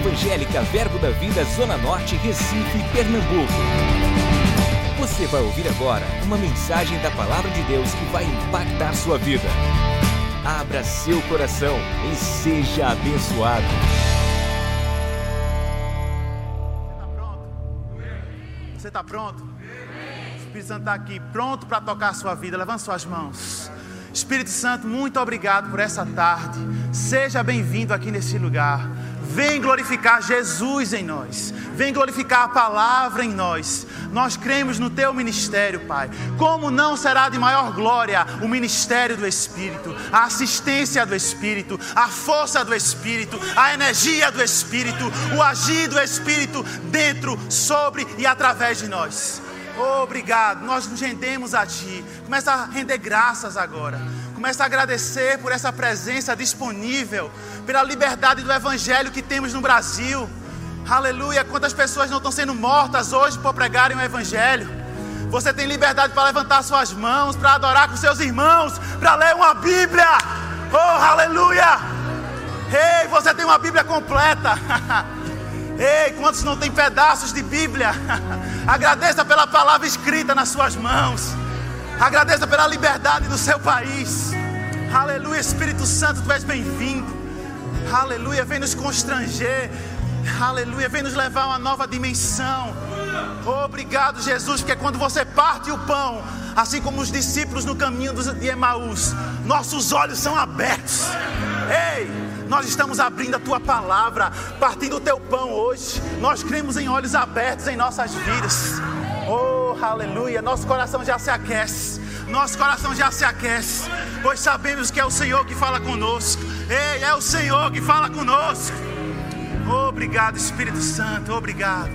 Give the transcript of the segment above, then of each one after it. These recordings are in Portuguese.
Evangélica Verbo da Vida Zona Norte, Recife, Pernambuco. Você vai ouvir agora uma mensagem da Palavra de Deus que vai impactar sua vida. Abra seu coração e seja abençoado. Você está pronto? O Espírito Santo está aqui, pronto para tocar sua vida. Levante suas mãos. Espírito Santo, muito obrigado por essa tarde. Seja bem-vindo aqui nesse lugar. Vem glorificar Jesus em nós. Vem glorificar a palavra em nós. Nós cremos no teu ministério, Pai. Como não será de maior glória o ministério do Espírito, a assistência do Espírito, a força do Espírito, a energia do Espírito, o agir do Espírito dentro, sobre e através de nós. Obrigado, nós nos rendemos a Ti. Começa a render graças agora. Começa a agradecer por essa presença disponível, pela liberdade do Evangelho que temos no Brasil. Aleluia. Quantas pessoas não estão sendo mortas hoje por pregarem o Evangelho? Você tem liberdade para levantar suas mãos, para adorar com seus irmãos, para ler uma Bíblia. Oh, aleluia! Ei, você tem uma Bíblia completa. Ei, quantos não têm pedaços de Bíblia? Agradeça pela palavra escrita nas suas mãos. Agradeça pela liberdade do seu país. Aleluia, Espírito Santo, tu és bem-vindo. Aleluia, vem nos constranger. Aleluia, vem nos levar a uma nova dimensão. Obrigado, Jesus, porque quando você parte o pão, assim como os discípulos no caminho de Emaús, nossos olhos são abertos. Ei, nós estamos abrindo a tua palavra, partindo o teu pão hoje. Nós cremos em olhos abertos em nossas vidas. Oh, aleluia. Nosso coração já se aquece. Nosso coração já se aquece, pois sabemos que é o Senhor que fala conosco. Ei, é o Senhor que fala conosco. Obrigado, Espírito Santo. Obrigado.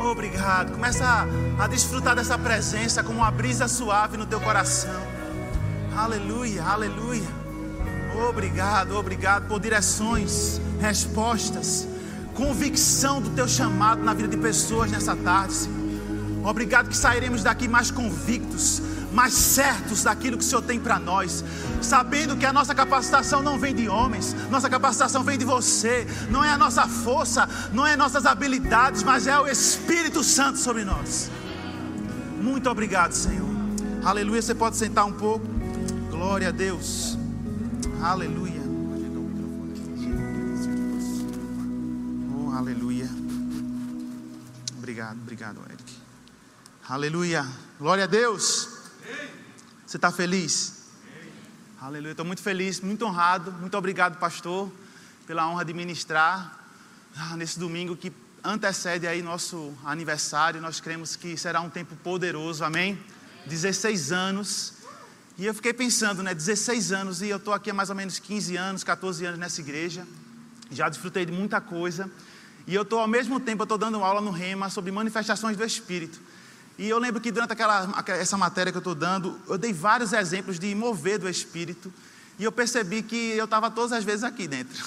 Obrigado. Começa a, a desfrutar dessa presença como uma brisa suave no teu coração. Aleluia, aleluia. Obrigado, obrigado por direções, respostas, convicção do teu chamado na vida de pessoas nessa tarde. Obrigado que sairemos daqui mais convictos, mais certos daquilo que o Senhor tem para nós, sabendo que a nossa capacitação não vem de homens, nossa capacitação vem de você, não é a nossa força, não é nossas habilidades, mas é o Espírito Santo sobre nós. Muito obrigado, Senhor. Aleluia. Você pode sentar um pouco. Glória a Deus. Aleluia. Oh, aleluia. Obrigado, obrigado, Eric. Aleluia. Glória a Deus. Você está feliz? Aleluia. Estou muito feliz, muito honrado. Muito obrigado, pastor, pela honra de ministrar ah, nesse domingo que antecede aí nosso aniversário. Nós cremos que será um tempo poderoso. Amém. 16 anos e eu fiquei pensando, né, 16 anos e eu estou aqui há mais ou menos 15 anos, 14 anos nessa igreja. Já desfrutei de muita coisa. E eu estou ao mesmo tempo, eu estou dando aula no Rema sobre manifestações do Espírito. E eu lembro que durante aquela, essa matéria que eu estou dando, eu dei vários exemplos de mover do Espírito. E eu percebi que eu estava todas as vezes aqui dentro.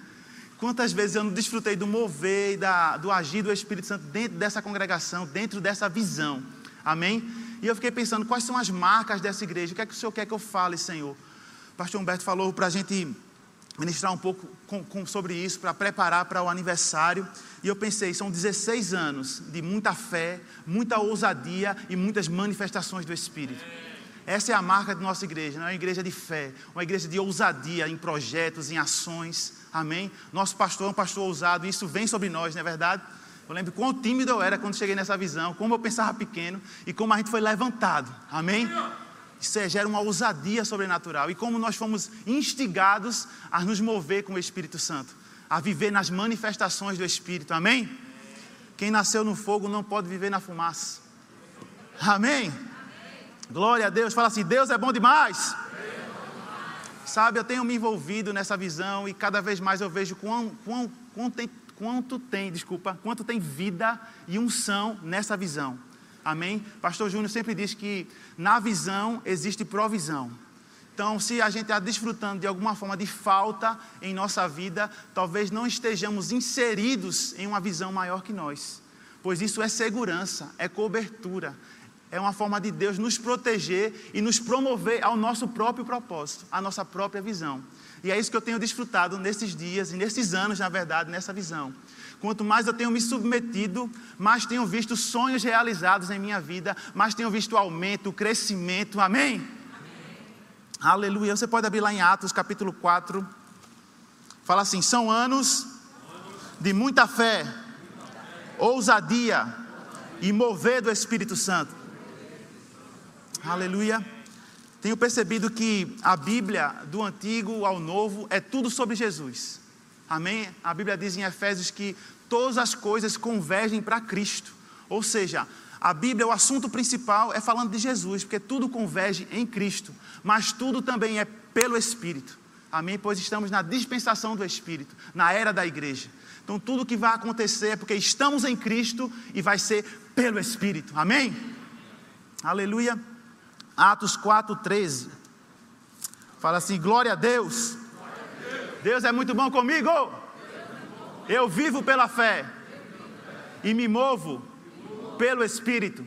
Quantas vezes eu não desfrutei do mover e da, do agir do Espírito Santo dentro dessa congregação, dentro dessa visão. Amém? E eu fiquei pensando, quais são as marcas dessa igreja? O que é que o Senhor quer que eu fale, Senhor? O pastor Humberto falou para a gente ministrar um pouco com, com, sobre isso, para preparar para o aniversário. E eu pensei, são 16 anos de muita fé, muita ousadia e muitas manifestações do Espírito. Essa é a marca da nossa igreja, não é uma igreja de fé, uma igreja de ousadia em projetos, em ações. Amém? Nosso pastor é um pastor ousado, e isso vem sobre nós, não é verdade? Eu lembro quão tímido eu era quando cheguei nessa visão, como eu pensava pequeno e como a gente foi levantado. Amém? Isso gera uma ousadia sobrenatural e como nós fomos instigados a nos mover com o Espírito Santo, a viver nas manifestações do Espírito. Amém? Quem nasceu no fogo não pode viver na fumaça. Amém? Glória a Deus. Fala assim: Deus é bom demais. Sabe, eu tenho me envolvido nessa visão e cada vez mais eu vejo quão, quão, quão tem quanto tem, desculpa, quanto tem vida e unção nessa visão. Amém? Pastor Júnior sempre diz que na visão existe provisão. Então, se a gente está desfrutando de alguma forma de falta em nossa vida, talvez não estejamos inseridos em uma visão maior que nós. Pois isso é segurança, é cobertura, é uma forma de Deus nos proteger e nos promover ao nosso próprio propósito, à nossa própria visão. E é isso que eu tenho desfrutado nesses dias e nesses anos, na verdade, nessa visão. Quanto mais eu tenho me submetido, mais tenho visto sonhos realizados em minha vida, mais tenho visto aumento, crescimento. Amém? Amém. Aleluia. Você pode abrir lá em Atos capítulo 4. Fala assim: são anos de muita fé, ousadia e mover do Espírito Santo. Aleluia. Tenho percebido que a Bíblia, do Antigo ao Novo, é tudo sobre Jesus. Amém? A Bíblia diz em Efésios que todas as coisas convergem para Cristo. Ou seja, a Bíblia, o assunto principal é falando de Jesus, porque tudo converge em Cristo, mas tudo também é pelo Espírito. Amém? Pois estamos na dispensação do Espírito, na era da igreja. Então tudo que vai acontecer é porque estamos em Cristo e vai ser pelo Espírito. Amém? Aleluia. Atos 4,13. Fala assim: glória a Deus. Deus é muito bom comigo. Eu vivo pela fé e me movo pelo Espírito.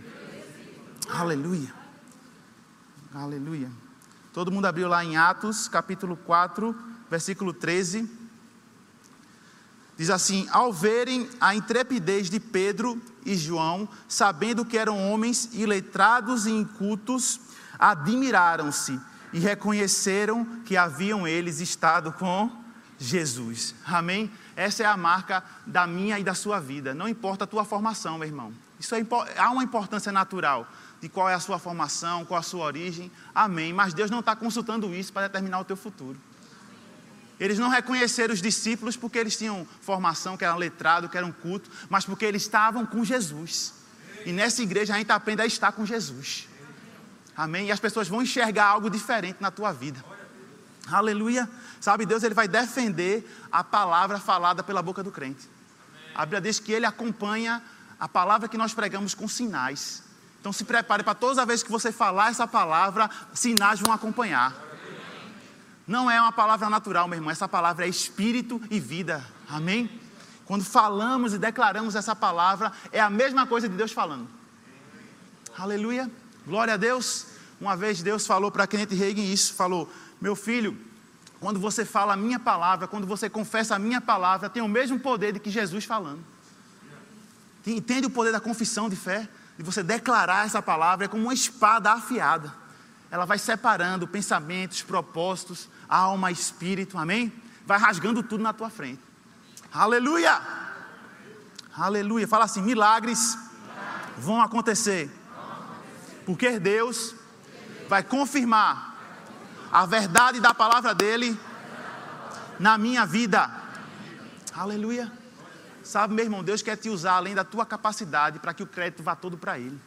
Aleluia. Aleluia. Todo mundo abriu lá em Atos, capítulo 4, versículo 13. Diz assim: Ao verem a intrepidez de Pedro e João, sabendo que eram homens iletrados e incultos, admiraram-se e reconheceram que haviam eles estado com Jesus. Amém? Essa é a marca da minha e da sua vida. Não importa a tua formação, meu irmão. Isso é, há uma importância natural de qual é a sua formação, qual a sua origem. Amém. Mas Deus não está consultando isso para determinar o teu futuro. Eles não reconheceram os discípulos porque eles tinham formação, que eram letrados, que eram culto, mas porque eles estavam com Jesus. E nessa igreja a gente aprende a estar com Jesus. Amém? E as pessoas vão enxergar algo diferente na tua vida. Aleluia. Sabe, Deus ele vai defender a palavra falada pela boca do crente. A Bíblia diz que ele acompanha a palavra que nós pregamos com sinais. Então se prepare para todas as vezes que você falar essa palavra, sinais vão acompanhar. Não é uma palavra natural, meu irmão. Essa palavra é espírito e vida. Amém? Quando falamos e declaramos essa palavra, é a mesma coisa de Deus falando. Aleluia. Glória a Deus. Uma vez Deus falou para Kenneth Reagan isso, falou: "Meu filho, quando você fala a minha palavra, quando você confessa a minha palavra, tem o mesmo poder de que Jesus falando. Entende o poder da confissão de fé? De você declarar essa palavra é como uma espada afiada. Ela vai separando pensamentos, propósitos, alma, espírito, amém? Vai rasgando tudo na tua frente. Aleluia! Aleluia. Fala assim: milagres vão acontecer porque Deus vai confirmar a verdade da palavra dele na minha vida. Aleluia. Sabe, meu irmão, Deus quer te usar além da tua capacidade para que o crédito vá todo para Ele.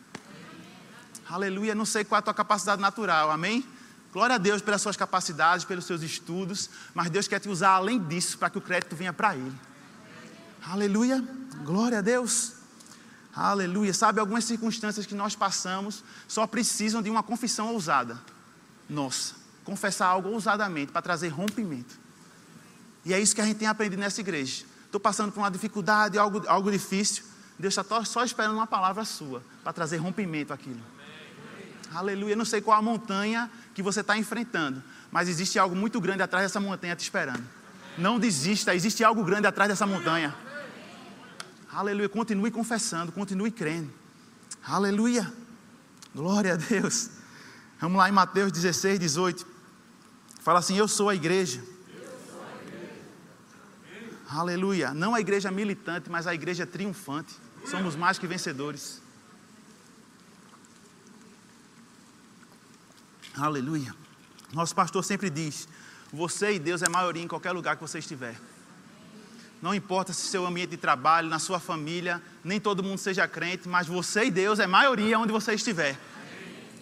Aleluia. Não sei qual é a tua capacidade natural, amém? Glória a Deus pelas suas capacidades, pelos seus estudos, mas Deus quer te usar além disso para que o crédito venha para Ele. Aleluia. Glória a Deus. Aleluia. Sabe, algumas circunstâncias que nós passamos só precisam de uma confissão ousada. Nossa, confessar algo ousadamente para trazer rompimento. E é isso que a gente tem aprendido nessa igreja. Estou passando por uma dificuldade, algo, algo difícil. Deus está só esperando uma palavra sua para trazer rompimento aquilo. Aleluia. Não sei qual a montanha que você está enfrentando, mas existe algo muito grande atrás dessa montanha te esperando. Não desista, existe algo grande atrás dessa montanha. Aleluia. Continue confessando, continue crendo. Aleluia. Glória a Deus. Vamos lá em Mateus 16, 18. Fala assim: Eu sou a igreja. Sou a igreja. Aleluia. Não a igreja militante, mas a igreja triunfante. Somos mais que vencedores. Aleluia. Nosso pastor sempre diz: Você e Deus é maioria em qualquer lugar que você estiver. Não importa se seu ambiente de trabalho, na sua família, nem todo mundo seja crente, mas você e Deus é maioria onde você estiver.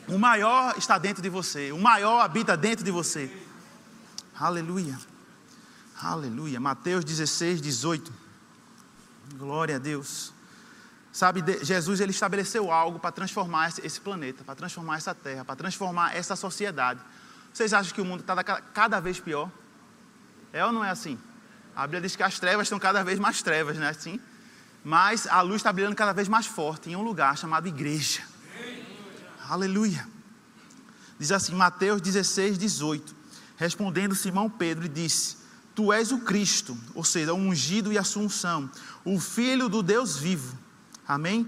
O maior está dentro de você, o maior habita dentro de você. Aleluia. Aleluia. Mateus 16, 18. Glória a Deus. Sabe, Jesus ele estabeleceu algo para transformar esse planeta, para transformar essa terra, para transformar essa sociedade. Vocês acham que o mundo está cada vez pior? É ou não é assim? A Bíblia diz que as trevas estão cada vez mais trevas, né? Assim? Mas a luz está brilhando cada vez mais forte em um lugar chamado igreja. Aleluia. Diz assim, Mateus 16, 18. Respondendo Simão Pedro, disse: Tu és o Cristo, ou seja, o ungido e assunção, o Filho do Deus vivo. Amém?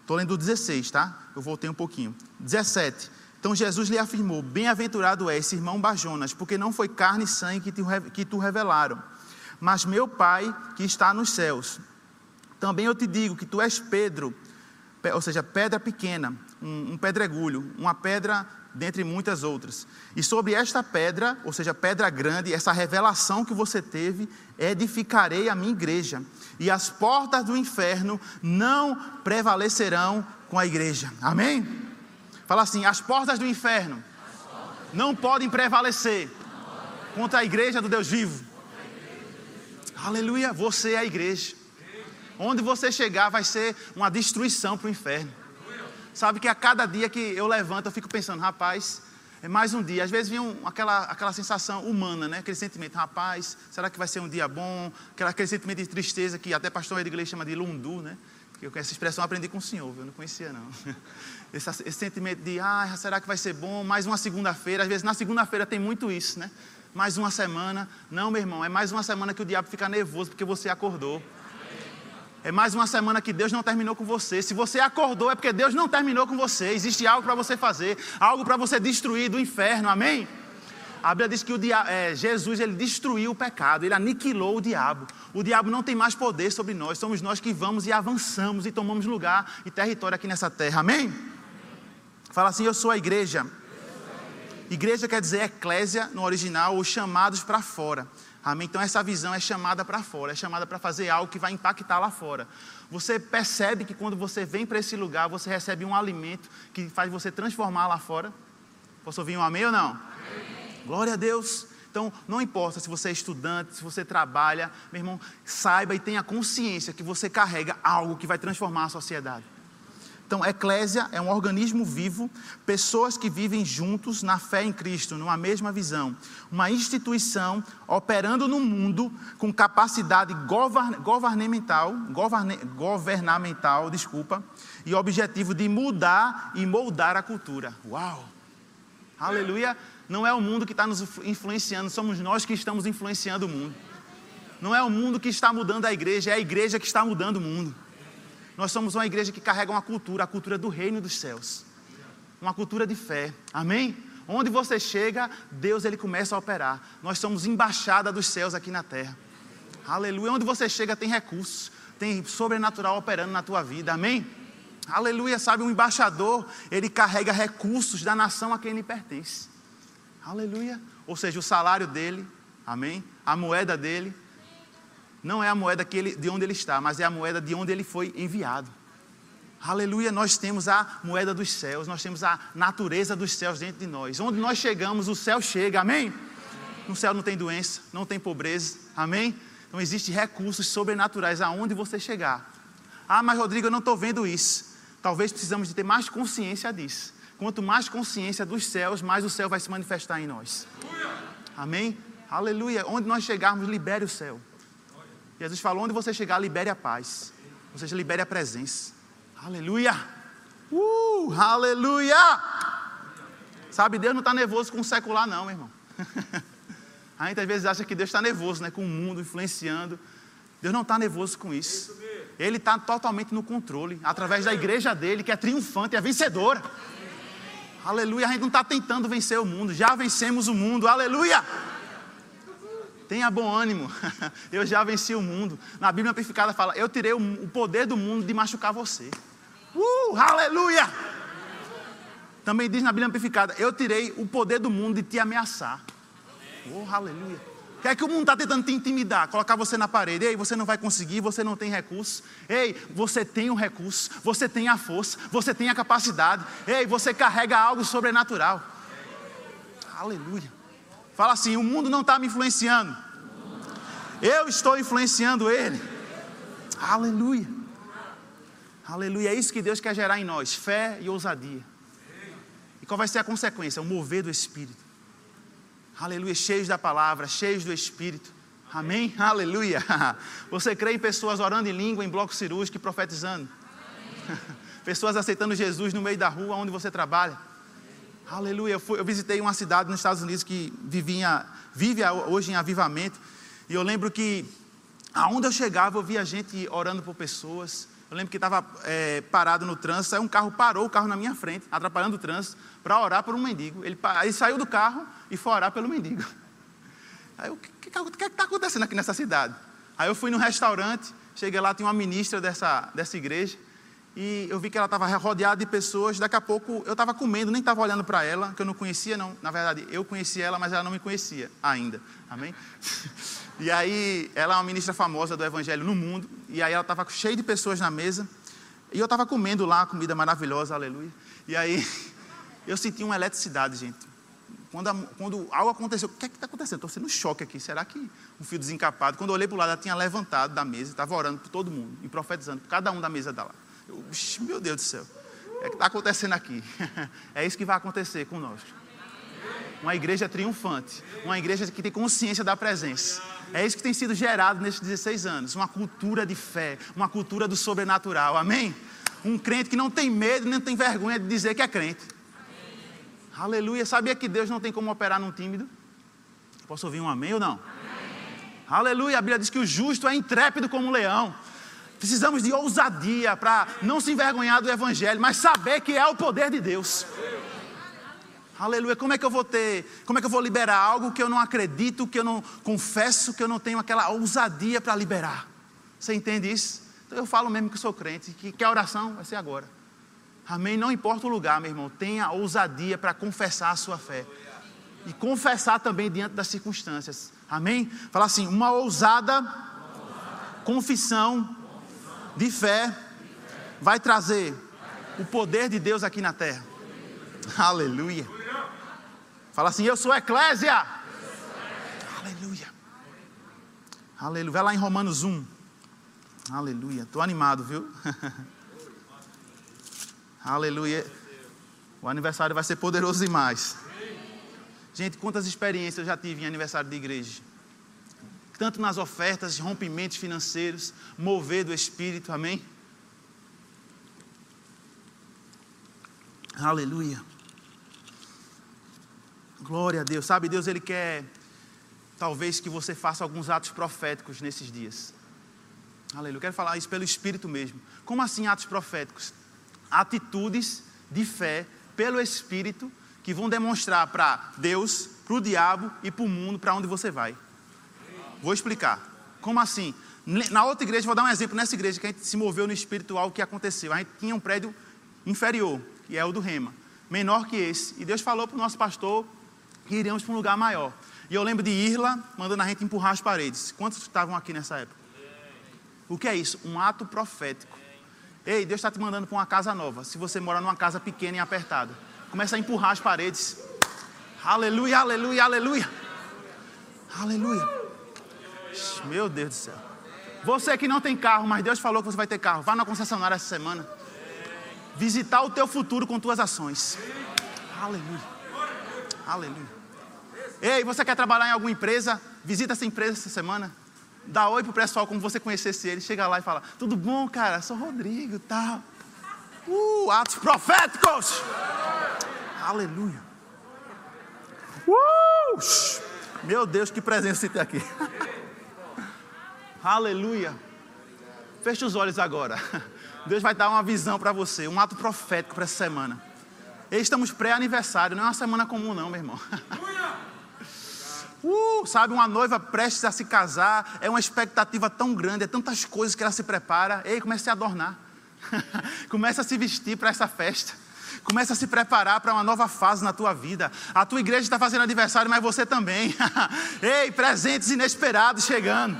Estou lendo o 16, tá? Eu voltei um pouquinho. 17. Então Jesus lhe afirmou: Bem-aventurado és, irmão Bajonas, porque não foi carne e sangue que, te, que tu revelaram, mas meu Pai que está nos céus. Também eu te digo que tu és Pedro, ou seja, pedra pequena, um, um pedregulho, uma pedra dentre muitas outras. E sobre esta pedra, ou seja, pedra grande, essa revelação que você teve, edificarei a minha igreja, e as portas do inferno não prevalecerão com a igreja. Amém? Fala assim: as portas do inferno não podem prevalecer contra a igreja do Deus vivo. Aleluia, você é a igreja. Onde você chegar vai ser uma destruição para o inferno. Sabe que a cada dia que eu levanto, eu fico pensando, rapaz, é mais um dia. Às vezes vem um, aquela, aquela sensação humana, né? aquele sentimento, rapaz, será que vai ser um dia bom? Aquele, aquele sentimento de tristeza que até pastor Edgley chama de lundu, né? Eu, essa expressão eu aprendi com o senhor, eu não conhecia não. Esse, esse sentimento de, ah, será que vai ser bom? Mais uma segunda-feira. Às vezes na segunda-feira tem muito isso, né? Mais uma semana. Não, meu irmão, é mais uma semana que o diabo fica nervoso porque você acordou. É mais uma semana que Deus não terminou com você. Se você acordou, é porque Deus não terminou com você. Existe algo para você fazer, algo para você destruir do inferno. Amém? A Bíblia diz que o dia, é, Jesus ele destruiu o pecado, ele aniquilou o diabo. O diabo não tem mais poder sobre nós. Somos nós que vamos e avançamos e tomamos lugar e território aqui nessa terra. Amém? Fala assim: Eu sou a igreja. Igreja quer dizer eclésia no original, ou chamados para fora. Amém? Então essa visão é chamada para fora, é chamada para fazer algo que vai impactar lá fora. Você percebe que quando você vem para esse lugar, você recebe um alimento que faz você transformar lá fora? Posso ouvir um amém ou não? Amém. Glória a Deus. Então, não importa se você é estudante, se você trabalha, meu irmão, saiba e tenha consciência que você carrega algo que vai transformar a sociedade. Então, eclésia é um organismo vivo, pessoas que vivem juntos na fé em Cristo, numa mesma visão. Uma instituição operando no mundo com capacidade governamental, governamental, desculpa, e objetivo de mudar e moldar a cultura. Uau! Aleluia! Não é o mundo que está nos influenciando, somos nós que estamos influenciando o mundo. Não é o mundo que está mudando a igreja, é a igreja que está mudando o mundo. Nós somos uma igreja que carrega uma cultura, a cultura do reino dos céus. Uma cultura de fé. Amém? Onde você chega, Deus ele começa a operar. Nós somos embaixada dos céus aqui na terra. Aleluia. Onde você chega tem recursos, tem sobrenatural operando na tua vida. Amém? Aleluia. Sabe, um embaixador, ele carrega recursos da nação a quem ele pertence. Aleluia. Ou seja, o salário dele, amém? A moeda dele, não é a moeda ele, de onde ele está, mas é a moeda de onde ele foi enviado. Aleluia, nós temos a moeda dos céus, nós temos a natureza dos céus dentro de nós. Onde nós chegamos, o céu chega, amém? No céu não tem doença, não tem pobreza, amém? Então existem recursos sobrenaturais aonde você chegar. Ah, mas Rodrigo, eu não estou vendo isso. Talvez precisamos de ter mais consciência disso. Quanto mais consciência dos céus, mais o céu vai se manifestar em nós. Amém? Aleluia. Onde nós chegarmos, libere o céu. Jesus falou: onde você chegar, libere a paz. Ou seja, libere a presença. Aleluia! Uh, aleluia! Sabe, Deus não está nervoso com o secular, não, meu irmão. a gente às vezes acha que Deus está nervoso né, com o mundo influenciando. Deus não está nervoso com isso. Ele está totalmente no controle, através da igreja dele, que é triunfante, é vencedora. Aleluia! A gente não está tentando vencer o mundo, já vencemos o mundo. Aleluia! Tenha bom ânimo, eu já venci o mundo. Na Bíblia Amplificada fala: Eu tirei o poder do mundo de machucar você. Uh, aleluia! Também diz na Bíblia Amplificada: Eu tirei o poder do mundo de te ameaçar. Oh, aleluia! O que é que o mundo está tentando te intimidar? Colocar você na parede. Ei, você não vai conseguir, você não tem recurso. Ei, você tem o um recurso, você tem a força, você tem a capacidade. Ei, você carrega algo sobrenatural. Aleluia. Fala assim: o mundo não está me influenciando. Eu estou influenciando ele. Aleluia. Aleluia. É isso que Deus quer gerar em nós: fé e ousadia. E qual vai ser a consequência? O mover do Espírito. Aleluia. Cheios da palavra, cheios do Espírito. Amém? Aleluia. Você crê em pessoas orando em língua, em bloco cirúrgico e profetizando? pessoas aceitando Jesus no meio da rua onde você trabalha. Aleluia. Eu, fui, eu visitei uma cidade nos Estados Unidos que vivia, vive hoje em avivamento. E eu lembro que aonde eu chegava, eu via gente orando por pessoas. Eu lembro que estava é, parado no trânsito, aí um carro parou o carro na minha frente, atrapalhando o trânsito, para orar por um mendigo. Ele, aí saiu do carro e foi orar pelo mendigo. Aí o que está acontecendo aqui nessa cidade? Aí eu fui no restaurante, cheguei lá, tinha uma ministra dessa, dessa igreja, e eu vi que ela estava rodeada de pessoas. Daqui a pouco eu estava comendo, nem estava olhando para ela, que eu não conhecia, não. Na verdade, eu conhecia ela, mas ela não me conhecia ainda. Amém? E aí, ela é uma ministra famosa do Evangelho no mundo, e aí ela estava cheia de pessoas na mesa, e eu estava comendo lá, comida maravilhosa, aleluia. E aí, eu senti uma eletricidade, gente. Quando, quando algo aconteceu, o que é que está acontecendo? Estou sendo um choque aqui. Será que um fio desencapado? Quando eu olhei para o lado, ela tinha levantado da mesa, estava orando por todo mundo e profetizando por cada um da mesa dela. Eu, meu Deus do céu, o que é está acontecendo aqui? é isso que vai acontecer conosco. Uma igreja triunfante, uma igreja que tem consciência da presença. É isso que tem sido gerado nesses 16 anos. Uma cultura de fé, uma cultura do sobrenatural. Amém? Um crente que não tem medo, nem tem vergonha de dizer que é crente. Aleluia. Sabia que Deus não tem como operar num tímido? Posso ouvir um amém ou não? Amém. Aleluia. A Bíblia diz que o justo é intrépido como um leão. Precisamos de ousadia para não se envergonhar do Evangelho, mas saber que é o poder de Deus. Aleluia. Como é que eu vou ter, como é que eu vou liberar algo que eu não acredito, que eu não confesso, que eu não tenho aquela ousadia para liberar? Você entende isso? Então eu falo mesmo que sou crente, que, que a oração vai ser agora. Amém? Não importa o lugar, meu irmão, tenha ousadia para confessar a sua fé. E confessar também diante das circunstâncias. Amém? Fala assim: uma ousada confissão de fé vai trazer o poder de Deus aqui na terra. Aleluia. Fala assim: Eu sou eclésia. Aleluia. Aleluia. Vai lá em Romanos 1. Aleluia. Estou animado, viu? Aleluia. O aniversário vai ser poderoso demais. Gente, quantas experiências eu já tive em aniversário de igreja. Tanto nas ofertas, rompimentos financeiros, mover do Espírito, amém? Aleluia. Glória a Deus. Sabe, Deus, Ele quer, talvez, que você faça alguns atos proféticos nesses dias. Aleluia. Eu quero falar isso pelo Espírito mesmo. Como assim atos proféticos? atitudes de fé pelo Espírito que vão demonstrar para Deus, para o diabo e para o mundo para onde você vai. Vou explicar. Como assim? Na outra igreja, vou dar um exemplo. Nessa igreja que a gente se moveu no espiritual, o que aconteceu? A gente tinha um prédio inferior, que é o do Rema, menor que esse. E Deus falou para o nosso pastor que iríamos para um lugar maior. E eu lembro de Irla mandando a gente empurrar as paredes. Quantos estavam aqui nessa época? O que é isso? Um ato profético. Ei, Deus está te mandando para uma casa nova. Se você mora numa casa pequena e apertada, começa a empurrar as paredes. Aleluia, aleluia, aleluia. Aleluia. Meu Deus do céu. Você que não tem carro, mas Deus falou que você vai ter carro. Vá na concessionária essa semana. Visitar o teu futuro com tuas ações. Aleluia. Aleluia. Ei, você quer trabalhar em alguma empresa? Visita essa empresa essa semana dá oi pro pessoal como você conhecesse ele, chega lá e fala: Tudo bom, cara? Sou Rodrigo, tá? Uh, atos proféticos! Aleluia! Uh! Meu Deus, que presença você tem aqui! Aleluia! Feche os olhos agora. Deus vai dar uma visão para você, um ato profético para essa semana. Estamos pré-aniversário, não é uma semana comum, não, meu irmão. Uh, sabe, uma noiva prestes a se casar, é uma expectativa tão grande, é tantas coisas que ela se prepara. Ei, comece a adornar. comece a se vestir para essa festa. Comece a se preparar para uma nova fase na tua vida. A tua igreja está fazendo aniversário, mas você também. Ei, presentes inesperados chegando.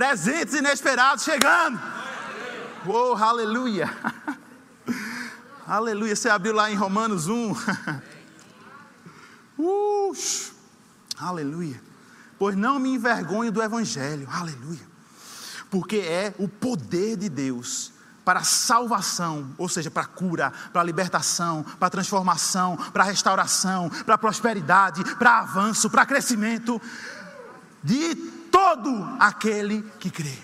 Presentes inesperados chegando. Oh, aleluia. aleluia. Você abriu lá em Romanos 1. uh, Aleluia. Pois não me envergonho do Evangelho. Aleluia. Porque é o poder de Deus para salvação, ou seja, para cura, para libertação, para transformação, para restauração, para prosperidade, para avanço, para crescimento de todo aquele que crê.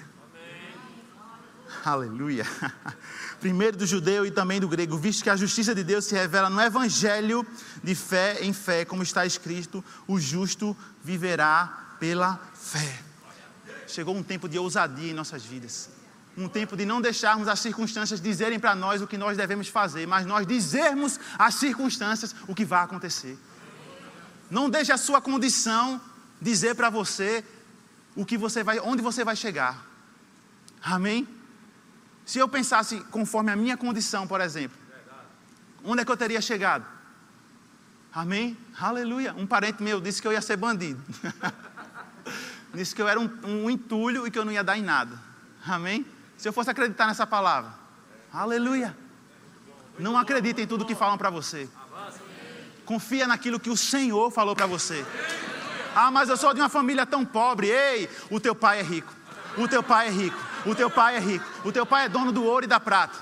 Aleluia. primeiro do judeu e também do grego, visto que a justiça de Deus se revela no evangelho de fé em fé, como está escrito: o justo viverá pela fé. Chegou um tempo de ousadia em nossas vidas. Um tempo de não deixarmos as circunstâncias dizerem para nós o que nós devemos fazer, mas nós dizermos às circunstâncias o que vai acontecer. Não deixe a sua condição dizer para você o que você vai, onde você vai chegar. Amém? Se eu pensasse conforme a minha condição, por exemplo, onde é que eu teria chegado? Amém? Aleluia. Um parente meu disse que eu ia ser bandido. disse que eu era um, um entulho e que eu não ia dar em nada. Amém? Se eu fosse acreditar nessa palavra. Aleluia. Não acredite em tudo que falam para você. Confia naquilo que o Senhor falou para você. Ah, mas eu sou de uma família tão pobre. Ei, o teu pai é rico. O teu pai é rico. O teu pai é rico. O teu pai é dono do ouro e da prata.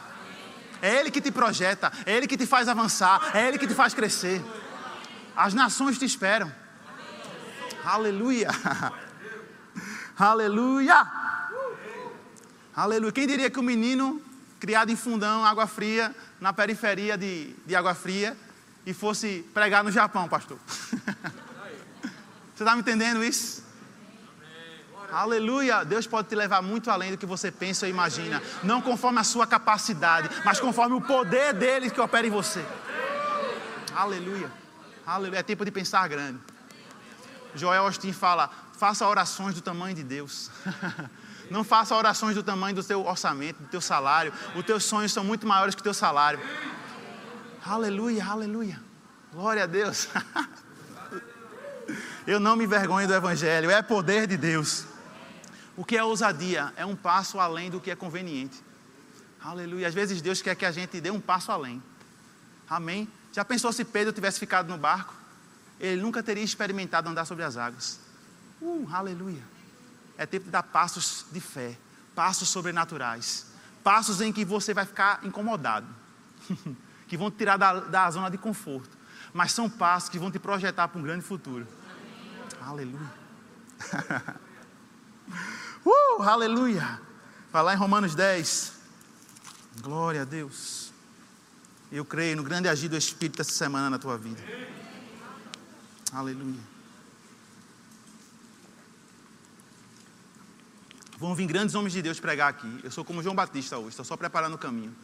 É ele que te projeta, é ele que te faz avançar, é ele que te faz crescer. As nações te esperam. Aleluia. Aleluia. Aleluia. Quem diria que o um menino criado em fundão, água fria, na periferia de, de água fria, e fosse pregar no Japão, pastor. você está me entendendo isso? Aleluia! Deus pode te levar muito além do que você pensa ou imagina. Não conforme a sua capacidade, mas conforme o poder dele que opera em você. Aleluia! Aleluia! É tempo de pensar grande. Joel Austin fala: faça orações do tamanho de Deus. Não faça orações do tamanho do teu orçamento, do teu salário. Os teus sonhos são muito maiores que o teu salário. Aleluia, aleluia. Glória a Deus. Eu não me envergonho do Evangelho, é poder de Deus. O que é ousadia? É um passo além do que é conveniente. Aleluia. Às vezes Deus quer que a gente dê um passo além. Amém? Já pensou se Pedro tivesse ficado no barco? Ele nunca teria experimentado andar sobre as águas. Uh, aleluia. É tempo de dar passos de fé, passos sobrenaturais, passos em que você vai ficar incomodado. que vão te tirar da, da zona de conforto. Mas são passos que vão te projetar para um grande futuro. Aleluia. uh, aleluia. Vai lá em Romanos 10. Glória a Deus. Eu creio no grande agir do Espírito essa semana na tua vida. Aleluia. Vão vir grandes homens de Deus pregar aqui. Eu sou como João Batista hoje, estou só preparando o caminho.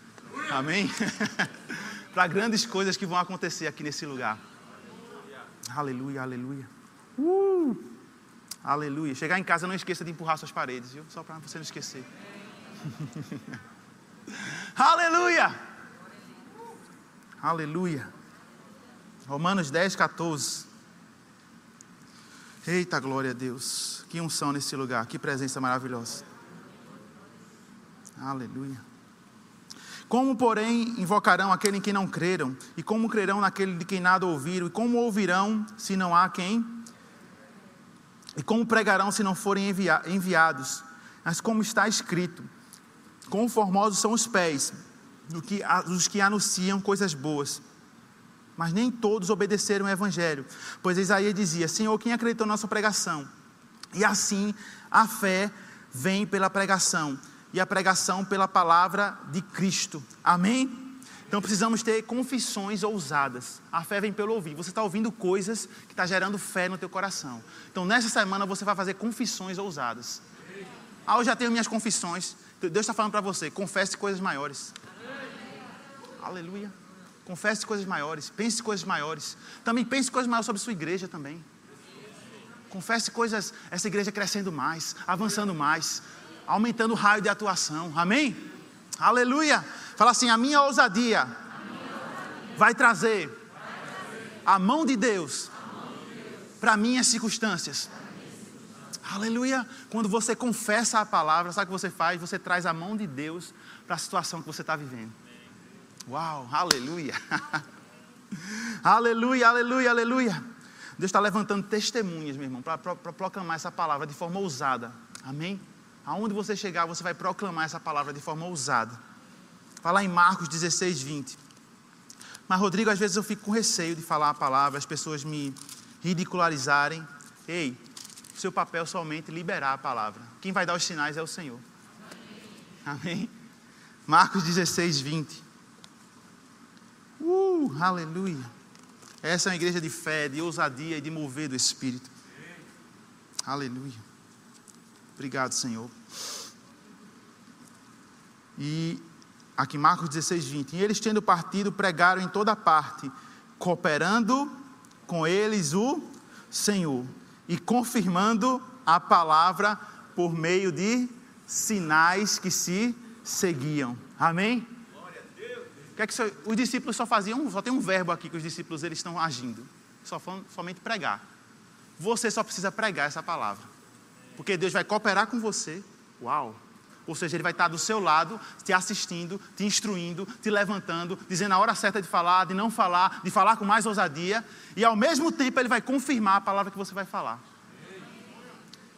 Amém? para grandes coisas que vão acontecer aqui nesse lugar. Aleluia, aleluia. Uh, aleluia. Chegar em casa, não esqueça de empurrar suas paredes, viu? Só para você não esquecer. aleluia. Aleluia. Romanos 10, 14. Eita glória a Deus. Que unção nesse lugar, que presença maravilhosa. Aleluia. Como, porém, invocarão aquele em quem não creram? E como crerão naquele de quem nada ouviram? E como ouvirão se não há quem? E como pregarão se não forem envia enviados? Mas como está escrito: Quão formosos são os pés do que, dos que anunciam coisas boas. Mas nem todos obedeceram o evangelho, pois Isaías dizia: Senhor, quem acreditou na nossa pregação? E assim a fé vem pela pregação e a pregação pela palavra de Cristo. Amém? Então precisamos ter confissões ousadas. A fé vem pelo ouvir. Você está ouvindo coisas que está gerando fé no teu coração. Então nessa semana você vai fazer confissões ousadas. Ah, eu já tenho minhas confissões. Deus está falando para você, confesse coisas maiores. Aleluia. Confesse coisas maiores, pense coisas maiores. Também pense coisas maiores sobre sua igreja também. Confesse coisas, essa igreja crescendo mais, avançando mais aumentando o raio de atuação. Amém? Aleluia. Fala assim: a minha ousadia vai trazer a mão de Deus para minhas circunstâncias. Aleluia. Quando você confessa a palavra, sabe o que você faz? Você traz a mão de Deus para a situação que você está vivendo. Uau, aleluia. aleluia, aleluia, aleluia. Deus está levantando testemunhas, meu irmão, para proclamar essa palavra de forma ousada. Amém? Aonde você chegar, você vai proclamar essa palavra de forma ousada. Falar em Marcos 16, 20. Mas, Rodrigo, às vezes eu fico com receio de falar a palavra, as pessoas me ridicularizarem. Ei, seu papel é somente liberar a palavra. Quem vai dar os sinais é o Senhor. Amém? Marcos 16, 20. Uh, aleluia. Essa é uma igreja de fé, de ousadia e de mover do Espírito. Aleluia. Obrigado, Senhor. E aqui Marcos 16, 20. E eles tendo partido, pregaram em toda parte, cooperando com eles o Senhor e confirmando a palavra por meio de sinais que se seguiam. Amém? Que é que os discípulos só faziam, só tem um verbo aqui que os discípulos eles estão agindo, só somente pregar. Você só precisa pregar essa palavra, porque Deus vai cooperar com você. Uau! Ou seja, Ele vai estar do seu lado, te assistindo, te instruindo, te levantando, dizendo a hora certa de falar, de não falar, de falar com mais ousadia, e ao mesmo tempo Ele vai confirmar a palavra que você vai falar.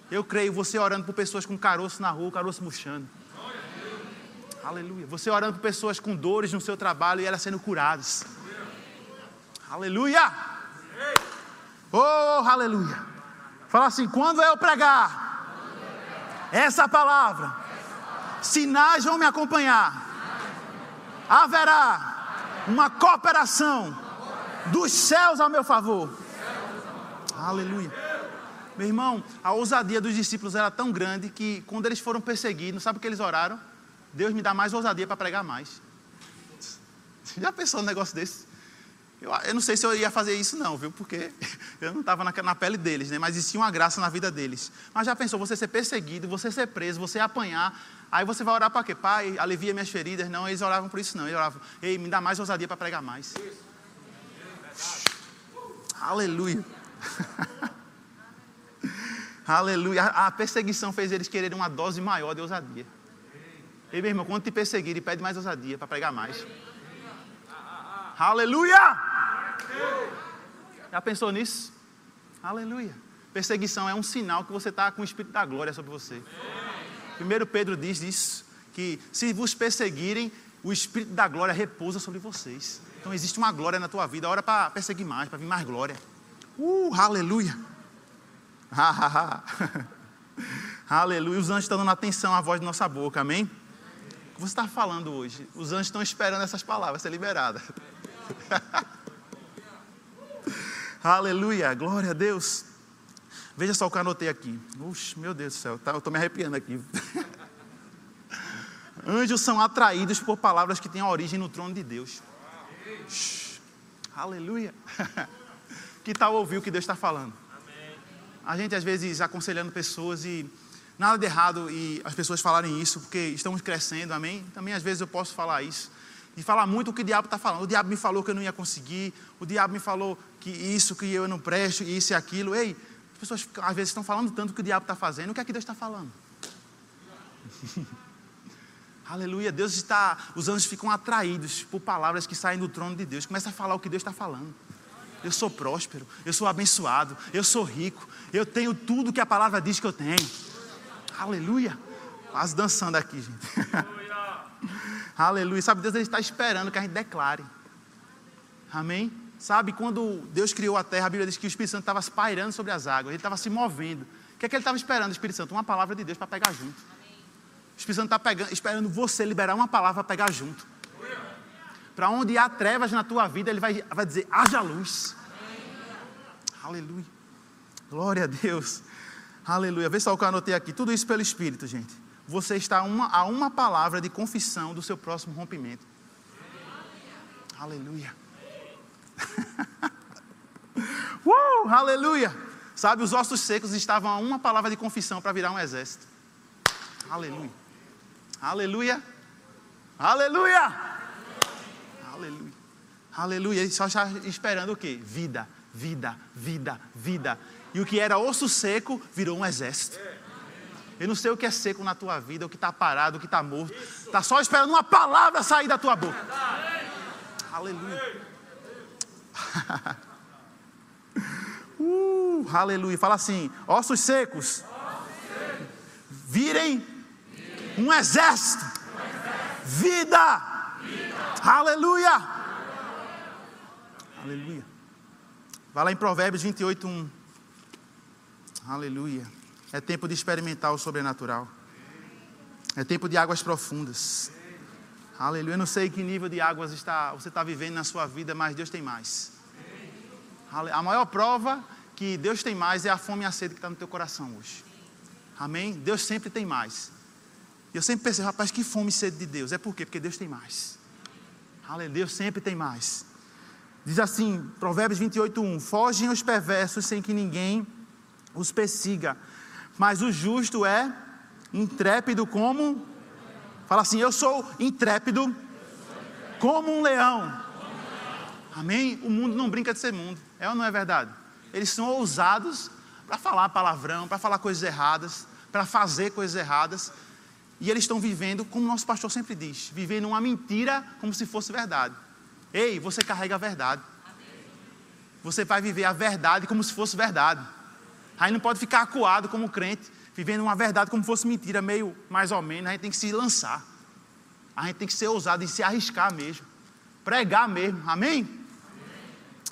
Eu creio você orando por pessoas com caroço na rua, caroço murchando. Aleluia. Você orando por pessoas com dores no seu trabalho e elas sendo curadas. Aleluia. Oh, aleluia. Fala assim: quando eu pregar essa palavra, sinais vão me acompanhar. Haverá uma cooperação dos céus ao meu favor. Aleluia. Meu irmão, a ousadia dos discípulos era tão grande que quando eles foram perseguidos, sabe o que eles oraram? Deus me dá mais ousadia para pregar mais. Já pensou num negócio desse? Eu, eu, não sei se eu ia fazer isso, não, viu? Porque eu não estava na, na, pele deles, né? Mas existia uma graça na vida deles. Mas já pensou, você ser perseguido, você ser preso, você apanhar, aí você vai orar para quê? Pai, alivia minhas feridas. Não, eles oravam por isso, não. Eles oravam, ei, me dá mais ousadia para pregar mais. Aleluia. Aleluia. A perseguição fez eles quererem uma dose maior de ousadia. Ei, meu irmão, quando te perseguirem, pede mais ousadia para pregar mais. Aleluia! Já pensou nisso? Aleluia. Perseguição é um sinal que você está com o Espírito da glória sobre você. Primeiro Pedro diz isso, que se vos perseguirem, o Espírito da glória repousa sobre vocês. Então existe uma glória na tua vida, hora para perseguir mais, para vir mais glória. Uh, aleluia. aleluia. Os anjos estão dando atenção à voz de nossa boca, amém? O que você está falando hoje? Os anjos estão esperando essas palavras ser liberadas. Aleluia, glória a Deus. Veja só o que eu anotei aqui. Ux, meu Deus do céu, tá, eu estou me arrepiando aqui. Anjos são atraídos por palavras que têm origem no trono de Deus. Aleluia. Que tal ouvir o que Deus está falando? A gente às vezes aconselhando pessoas e nada de errado e as pessoas falarem isso, porque estamos crescendo, amém? Também às vezes eu posso falar isso. E falar muito o que o diabo está falando. O diabo me falou que eu não ia conseguir, o diabo me falou que isso, que eu não presto, isso e aquilo. Ei, as pessoas às vezes estão falando tanto o que o diabo está fazendo, o que é que Deus está falando? Aleluia, Deus está, os anjos ficam atraídos por palavras que saem do trono de Deus, começa a falar o que Deus está falando. Eu sou próspero, eu sou abençoado, eu sou rico, eu tenho tudo que a palavra diz que eu tenho. Aleluia. Quase dançando aqui, gente. Aleluia. Sabe, Deus está esperando que a gente declare. Amém? Sabe, quando Deus criou a terra, a Bíblia diz que o Espírito Santo estava pairando sobre as águas, ele estava se movendo. O que é que ele estava esperando, o Espírito Santo? Uma palavra de Deus para pegar junto. O Espírito Santo está esperando você liberar uma palavra para pegar junto. Para onde há trevas na tua vida, ele vai, vai dizer: haja luz. Aleluia. Glória a Deus. Aleluia. Vê só o que eu anotei aqui. Tudo isso pelo Espírito, gente. Você está a uma, a uma palavra de confissão do seu próximo rompimento. Aleluia. uh, aleluia. Sabe, os ossos secos estavam a uma palavra de confissão para virar um exército. Aleluia. Aleluia. Aleluia. Aleluia. Aleluia. Ele só está esperando o quê? Vida, vida, vida, vida. E o que era osso seco virou um exército. Eu não sei o que é seco na tua vida, o que está parado, o que está morto. Está só esperando uma palavra sair da tua boca. Aleluia. uh, aleluia. Fala assim: ossos secos, virem um exército. Vida. Aleluia. Aleluia. Vai lá em Provérbios 28, 1. Aleluia. É tempo de experimentar o sobrenatural. É tempo de águas profundas. Aleluia. Eu não sei que nível de águas está, você está vivendo na sua vida, mas Deus tem mais. A maior prova que Deus tem mais é a fome e a sede que está no teu coração hoje. Amém? Deus sempre tem mais. Eu sempre pensei, rapaz, que fome e sede de Deus. É por quê? Porque Deus tem mais. Aleluia. Deus sempre tem mais. Diz assim, Provérbios 28, 1: Fogem os perversos sem que ninguém os persiga, mas o justo é intrépido como. Fala assim, eu sou intrépido como um leão. Amém? O mundo não brinca de ser mundo. É ou não é verdade? Eles são ousados para falar palavrão, para falar coisas erradas, para fazer coisas erradas. E eles estão vivendo, como nosso pastor sempre diz, vivendo uma mentira como se fosse verdade. Ei, você carrega a verdade. Você vai viver a verdade como se fosse verdade. Aí não pode ficar acuado como crente, vivendo uma verdade como se fosse mentira, meio mais ou menos. A gente tem que se lançar. A gente tem que ser ousado e se arriscar mesmo. Pregar mesmo. Amém? Amém.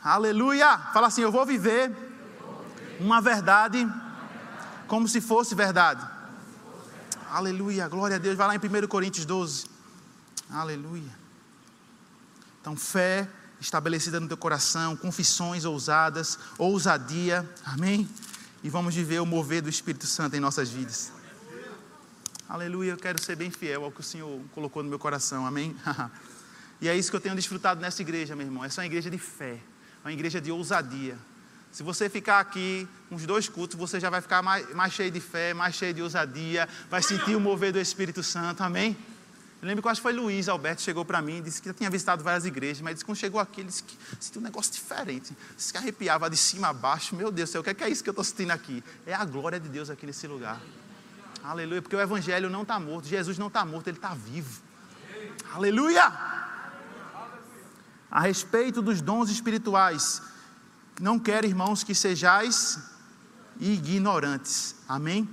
Aleluia. Fala assim: Eu vou viver uma verdade como se fosse verdade. Aleluia, glória a Deus. Vai lá em 1 Coríntios 12. Aleluia. Então, fé estabelecida no teu coração, confissões ousadas, ousadia. Amém? E vamos viver o mover do Espírito Santo em nossas vidas. Aleluia, eu quero ser bem fiel ao que o Senhor colocou no meu coração. Amém? e é isso que eu tenho desfrutado nessa igreja, meu irmão. Essa é uma igreja de fé, uma igreja de ousadia. Se você ficar aqui uns dois cultos, você já vai ficar mais, mais cheio de fé, mais cheio de ousadia, vai sentir o mover do Espírito Santo, amém? Eu lembro que acho que foi Luiz Alberto chegou para mim, disse que já tinha visitado várias igrejas, mas disse que quando chegou aqui, ele disse que sentiu um negócio diferente. Disse que arrepiava de cima a baixo. Meu Deus do céu, o que é, que é isso que eu estou sentindo aqui? É a glória de Deus aqui nesse lugar. Aleluia, porque o Evangelho não está morto, Jesus não está morto, ele está vivo. Aleluia! A respeito dos dons espirituais, não quero, irmãos, que sejais ignorantes. Amém?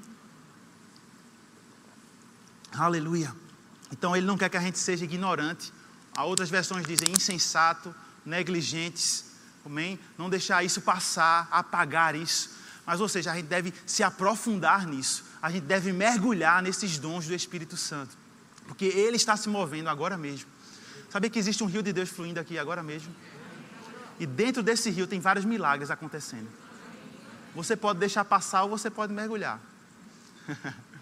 Aleluia. Então ele não quer que a gente seja ignorante. Há outras versões dizem insensato, negligentes. Amém? Não deixar isso passar, apagar isso. Mas, ou seja, a gente deve se aprofundar nisso. A gente deve mergulhar nesses dons do Espírito Santo. Porque ele está se movendo agora mesmo. Sabia que existe um rio de Deus fluindo aqui agora mesmo? E dentro desse rio tem vários milagres acontecendo. Você pode deixar passar ou você pode mergulhar.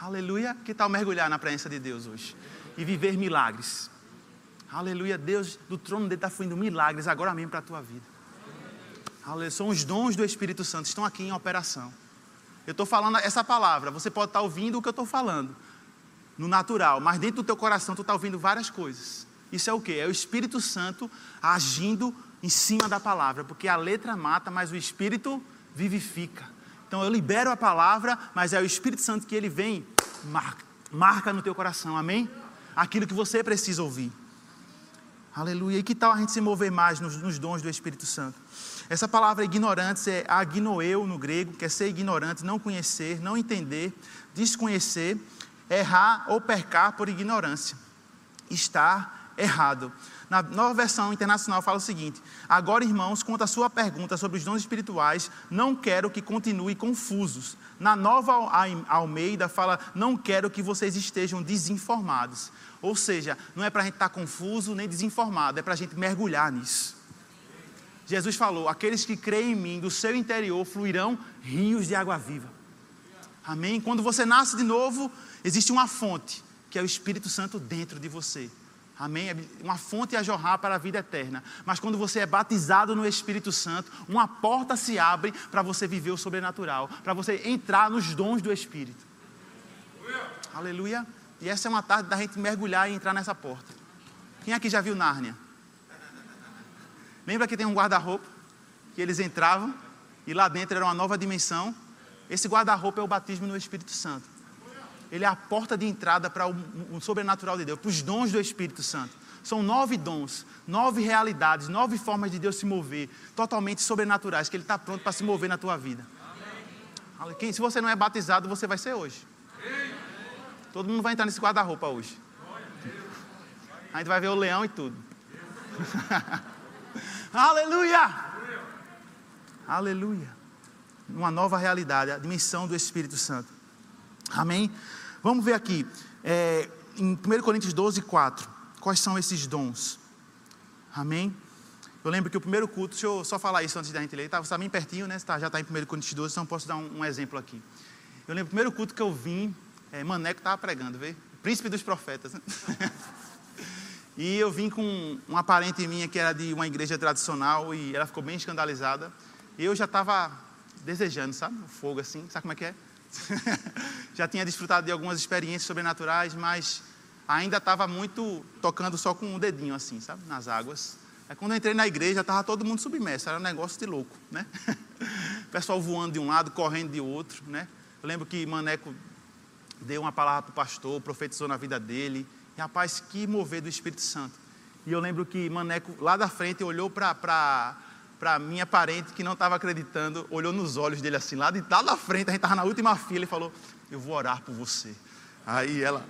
Aleluia. Que tal mergulhar na presença de Deus hoje? E viver milagres. Aleluia. Deus, do trono dele está fluindo milagres agora mesmo para a tua vida. Aleluia. São os dons do Espírito Santo, estão aqui em operação. Eu estou falando essa palavra, você pode estar tá ouvindo o que eu estou falando, no natural, mas dentro do teu coração tu está ouvindo várias coisas. Isso é o que? É o Espírito Santo agindo em cima da palavra, porque a letra mata, mas o Espírito vivifica. Então eu libero a palavra, mas é o Espírito Santo que ele vem, marca, marca no teu coração, amém? Aquilo que você precisa ouvir. Aleluia. E que tal a gente se mover mais nos, nos dons do Espírito Santo? Essa palavra ignorantes é agnoeu no grego, quer ser ignorante, não conhecer, não entender, desconhecer, errar ou percar por ignorância. Estar errado. Na nova versão internacional fala o seguinte: Agora, irmãos, quanto à sua pergunta sobre os dons espirituais, não quero que continue confusos. Na nova Almeida fala: Não quero que vocês estejam desinformados. Ou seja, não é para a gente estar tá confuso nem desinformado, é para a gente mergulhar nisso. Jesus falou: Aqueles que creem em mim, do seu interior fluirão rios de água viva. Amém? Quando você nasce de novo, existe uma fonte, que é o Espírito Santo dentro de você. Amém? É uma fonte a jorrar para a vida eterna. Mas quando você é batizado no Espírito Santo, uma porta se abre para você viver o sobrenatural, para você entrar nos dons do Espírito. Aleluia. E essa é uma tarde da gente mergulhar e entrar nessa porta. Quem aqui já viu Nárnia? Lembra que tem um guarda-roupa que eles entravam e lá dentro era uma nova dimensão? Esse guarda-roupa é o batismo no Espírito Santo ele é a porta de entrada para o, o sobrenatural de Deus, para os dons do Espírito Santo. São nove dons, nove realidades, nove formas de Deus se mover, totalmente sobrenaturais, que Ele está pronto para se mover na tua vida. Se você não é batizado, você vai ser hoje. Todo mundo vai entrar nesse guarda-roupa hoje. A gente vai ver o leão e tudo. Aleluia! Aleluia! Uma nova realidade, a dimensão do Espírito Santo. Amém? Vamos ver aqui, é, em 1 Coríntios 12, 4. quais são esses dons. Amém? Eu lembro que o primeiro culto, deixa eu só falar isso antes da gente ler, tá, você está bem pertinho, né? Tá, já está em 1 Coríntios 12, então posso dar um, um, exemplo aqui. Eu lembro o primeiro culto que eu vim, é, Maneco estava pregando, vê? Príncipe dos profetas. Né? e eu vim com uma parente minha que era de uma igreja tradicional e ela ficou bem escandalizada. E eu já estava desejando, sabe? O fogo assim, sabe como é que é? já tinha desfrutado de algumas experiências sobrenaturais, mas ainda estava muito tocando só com um dedinho assim, sabe? Nas águas. Aí quando eu entrei na igreja, estava todo mundo submerso, era um negócio de louco, né? o pessoal voando de um lado, correndo de outro, né? Eu lembro que Maneco deu uma palavra para o pastor, profetizou na vida dele. E rapaz, que mover do Espírito Santo. E eu lembro que Maneco, lá da frente, olhou para para minha parente que não estava acreditando, olhou nos olhos dele assim, lá, de, lá da frente, a gente estava na última fila e falou: Eu vou orar por você. Aí ela,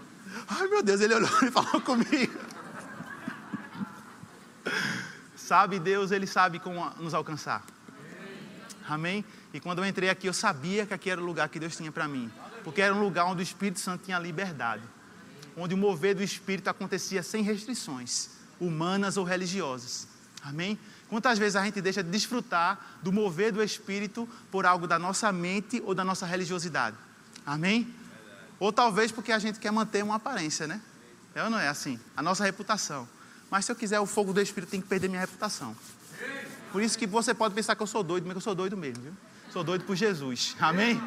ai meu Deus, ele olhou e falou comigo. sabe Deus, Ele sabe como nos alcançar. Amém? E quando eu entrei aqui, eu sabia que aqui era o lugar que Deus tinha para mim. Porque era um lugar onde o Espírito Santo tinha liberdade. Onde o mover do Espírito acontecia sem restrições, humanas ou religiosas. Amém? Quantas vezes a gente deixa de desfrutar do mover do Espírito por algo da nossa mente ou da nossa religiosidade? Amém? Ou talvez porque a gente quer manter uma aparência, né? É ou não é assim? A nossa reputação. Mas se eu quiser o fogo do Espírito, tem que perder minha reputação. Por isso que você pode pensar que eu sou doido, mas eu sou doido mesmo, viu? Sou doido por Jesus. Amém?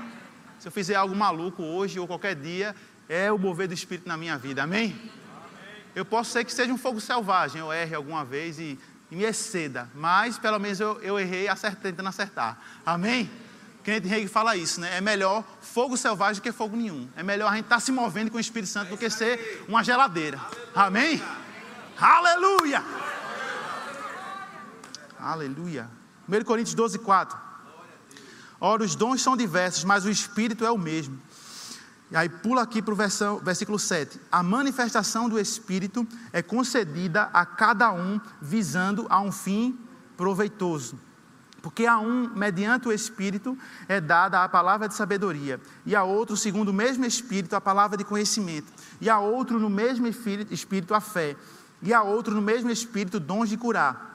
Se eu fizer algo maluco hoje ou qualquer dia, é o mover do Espírito na minha vida. Amém? Eu posso ser que seja um fogo selvagem, eu erre alguma vez e e me exceda. Mas pelo menos eu, eu errei acertei, tentando acertar. Amém? Kenneth Reagan fala isso, né? É melhor fogo selvagem do que fogo nenhum. É melhor a gente estar tá se movendo com o Espírito Santo do que ser uma geladeira. Amém? Aleluia! Aleluia. 1 Coríntios 12, 4. Ora, os dons são diversos, mas o Espírito é o mesmo. E aí pula aqui para o versículo 7. A manifestação do Espírito é concedida a cada um visando a um fim proveitoso. Porque a um, mediante o Espírito, é dada a palavra de sabedoria, e a outro, segundo o mesmo Espírito, a palavra de conhecimento, e a outro, no mesmo Espírito, a fé, e a outro, no mesmo Espírito, dons de curar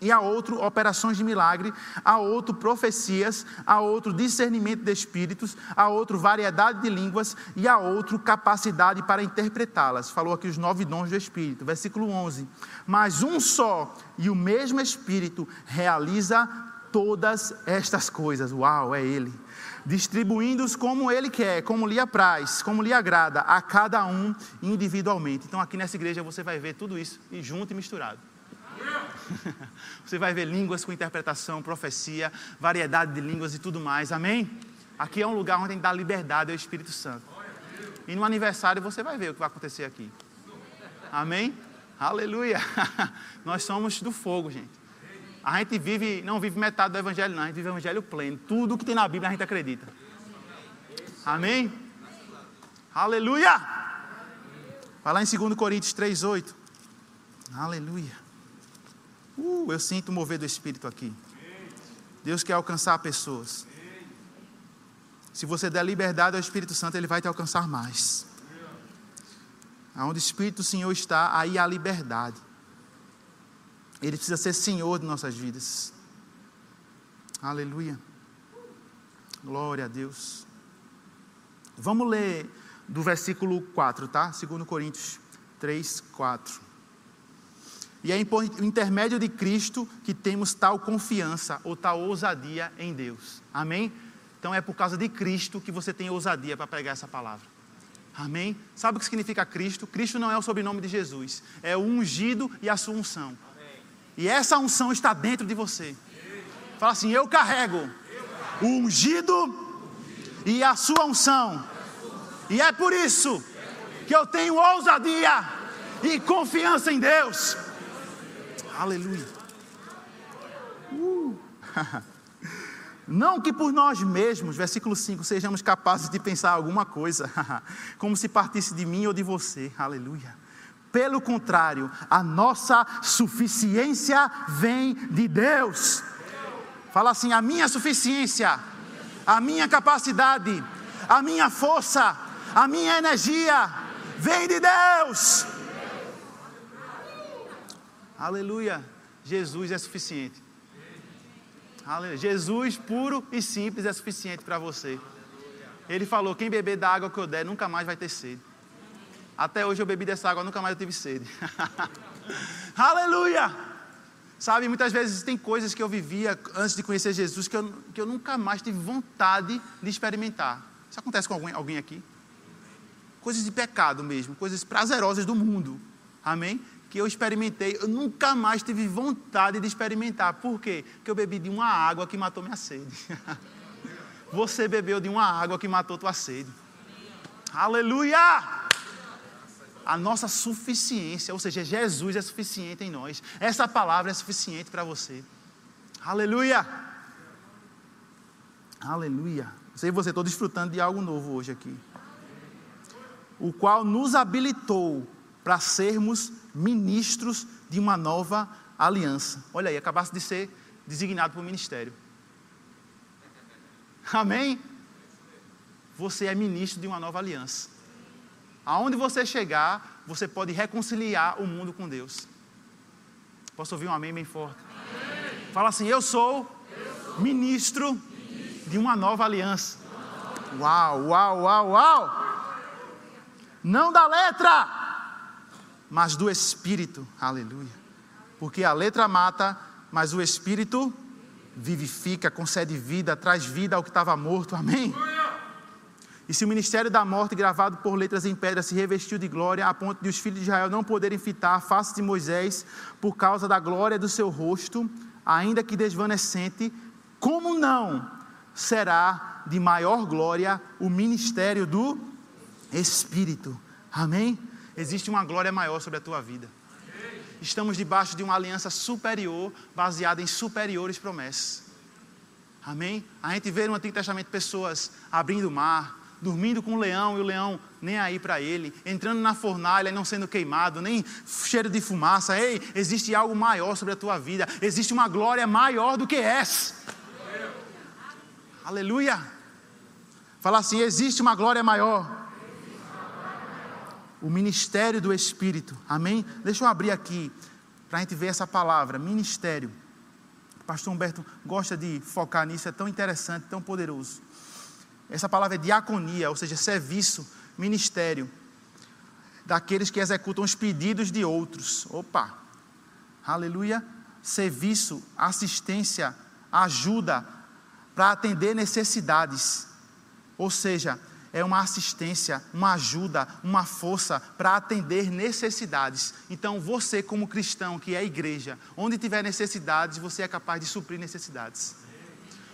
e a outro operações de milagre, a outro profecias, a outro discernimento de espíritos, a outro variedade de línguas e a outro capacidade para interpretá-las. Falou aqui os nove dons do Espírito, versículo 11. Mas um só e o mesmo Espírito realiza todas estas coisas. Uau, é Ele. Distribuindo-os como Ele quer, como lhe apraz, como lhe agrada, a cada um individualmente. Então aqui nessa igreja você vai ver tudo isso e junto e misturado. Você vai ver línguas com interpretação, profecia, variedade de línguas e tudo mais. Amém? Aqui é um lugar onde tem que dar liberdade ao Espírito Santo. E no aniversário você vai ver o que vai acontecer aqui. Amém? Aleluia! Nós somos do fogo, gente. A gente vive, não vive metade do evangelho, não, a gente vive o evangelho pleno. Tudo que tem na Bíblia a gente acredita. Amém? Aleluia! Vai lá em 2 Coríntios 3,8. Aleluia. Uh, eu sinto o mover do Espírito aqui. Deus quer alcançar pessoas. Se você der liberdade ao Espírito Santo, ele vai te alcançar mais. Aonde o Espírito do Senhor está, aí há liberdade. Ele precisa ser Senhor de nossas vidas. Aleluia. Glória a Deus. Vamos ler do versículo 4, tá? 2 Coríntios 3, 4. E é por intermédio de Cristo que temos tal confiança ou tal ousadia em Deus. Amém? Então é por causa de Cristo que você tem ousadia para pregar essa palavra. Amém? Sabe o que significa Cristo? Cristo não é o sobrenome de Jesus, é o ungido e a sua unção. E essa unção está dentro de você. Fala assim: Eu carrego o ungido e a sua unção. E é por isso que eu tenho ousadia e confiança em Deus. Aleluia. Uh. Não que por nós mesmos, versículo 5, sejamos capazes de pensar alguma coisa, como se partisse de mim ou de você. Aleluia. Pelo contrário, a nossa suficiência vem de Deus. Fala assim: a minha suficiência, a minha capacidade, a minha força, a minha energia vem de Deus. Aleluia. Jesus é suficiente. Aleluia. Jesus puro e simples é suficiente para você. Ele falou: quem beber da água que eu der nunca mais vai ter sede. Até hoje eu bebi dessa água, nunca mais eu tive sede. Aleluia! Sabe, muitas vezes tem coisas que eu vivia antes de conhecer Jesus que eu, que eu nunca mais tive vontade de experimentar. Isso acontece com alguém, alguém aqui? Coisas de pecado mesmo, coisas prazerosas do mundo. Amém? Que eu experimentei, eu nunca mais tive vontade de experimentar. Por quê? Porque eu bebi de uma água que matou minha sede. Você bebeu de uma água que matou tua sede. Aleluia! a nossa suficiência, ou seja, Jesus é suficiente em nós. Essa palavra é suficiente para você. Aleluia! Aleluia! Sei você, estou desfrutando de algo novo hoje aqui. O qual nos habilitou para sermos ministros de uma nova aliança. Olha aí, acabasse de ser designado para o ministério. Amém? Você é ministro de uma nova aliança. Aonde você chegar, você pode reconciliar o mundo com Deus. Posso ouvir um amém bem forte? Amém. Fala assim: Eu sou, Eu sou ministro, ministro de uma nova aliança. Uau, uau, uau, uau! Não da letra, mas do Espírito. Aleluia. Porque a letra mata, mas o Espírito vivifica, concede vida, traz vida ao que estava morto. Amém? E se o ministério da morte, gravado por letras em pedra, se revestiu de glória, a ponto de os filhos de Israel não poderem fitar a face de Moisés por causa da glória do seu rosto, ainda que desvanecente, como não será de maior glória o ministério do Espírito? Amém? Existe uma glória maior sobre a tua vida. Estamos debaixo de uma aliança superior, baseada em superiores promessas. Amém? A gente vê no Antigo Testamento pessoas abrindo o mar, dormindo com o leão e o leão nem aí para ele, entrando na fornalha e não sendo queimado, nem cheiro de fumaça. Ei, existe algo maior sobre a tua vida, existe uma glória maior do que essa. Aleluia. Fala assim: existe uma glória maior. O ministério do Espírito, amém? Deixa eu abrir aqui para a gente ver essa palavra, ministério. O pastor Humberto gosta de focar nisso, é tão interessante, tão poderoso. Essa palavra é diaconia, ou seja, serviço, ministério. Daqueles que executam os pedidos de outros. Opa! Aleluia! Serviço, assistência, ajuda para atender necessidades. Ou seja, é uma assistência, uma ajuda, uma força para atender necessidades. Então, você, como cristão, que é igreja, onde tiver necessidades, você é capaz de suprir necessidades.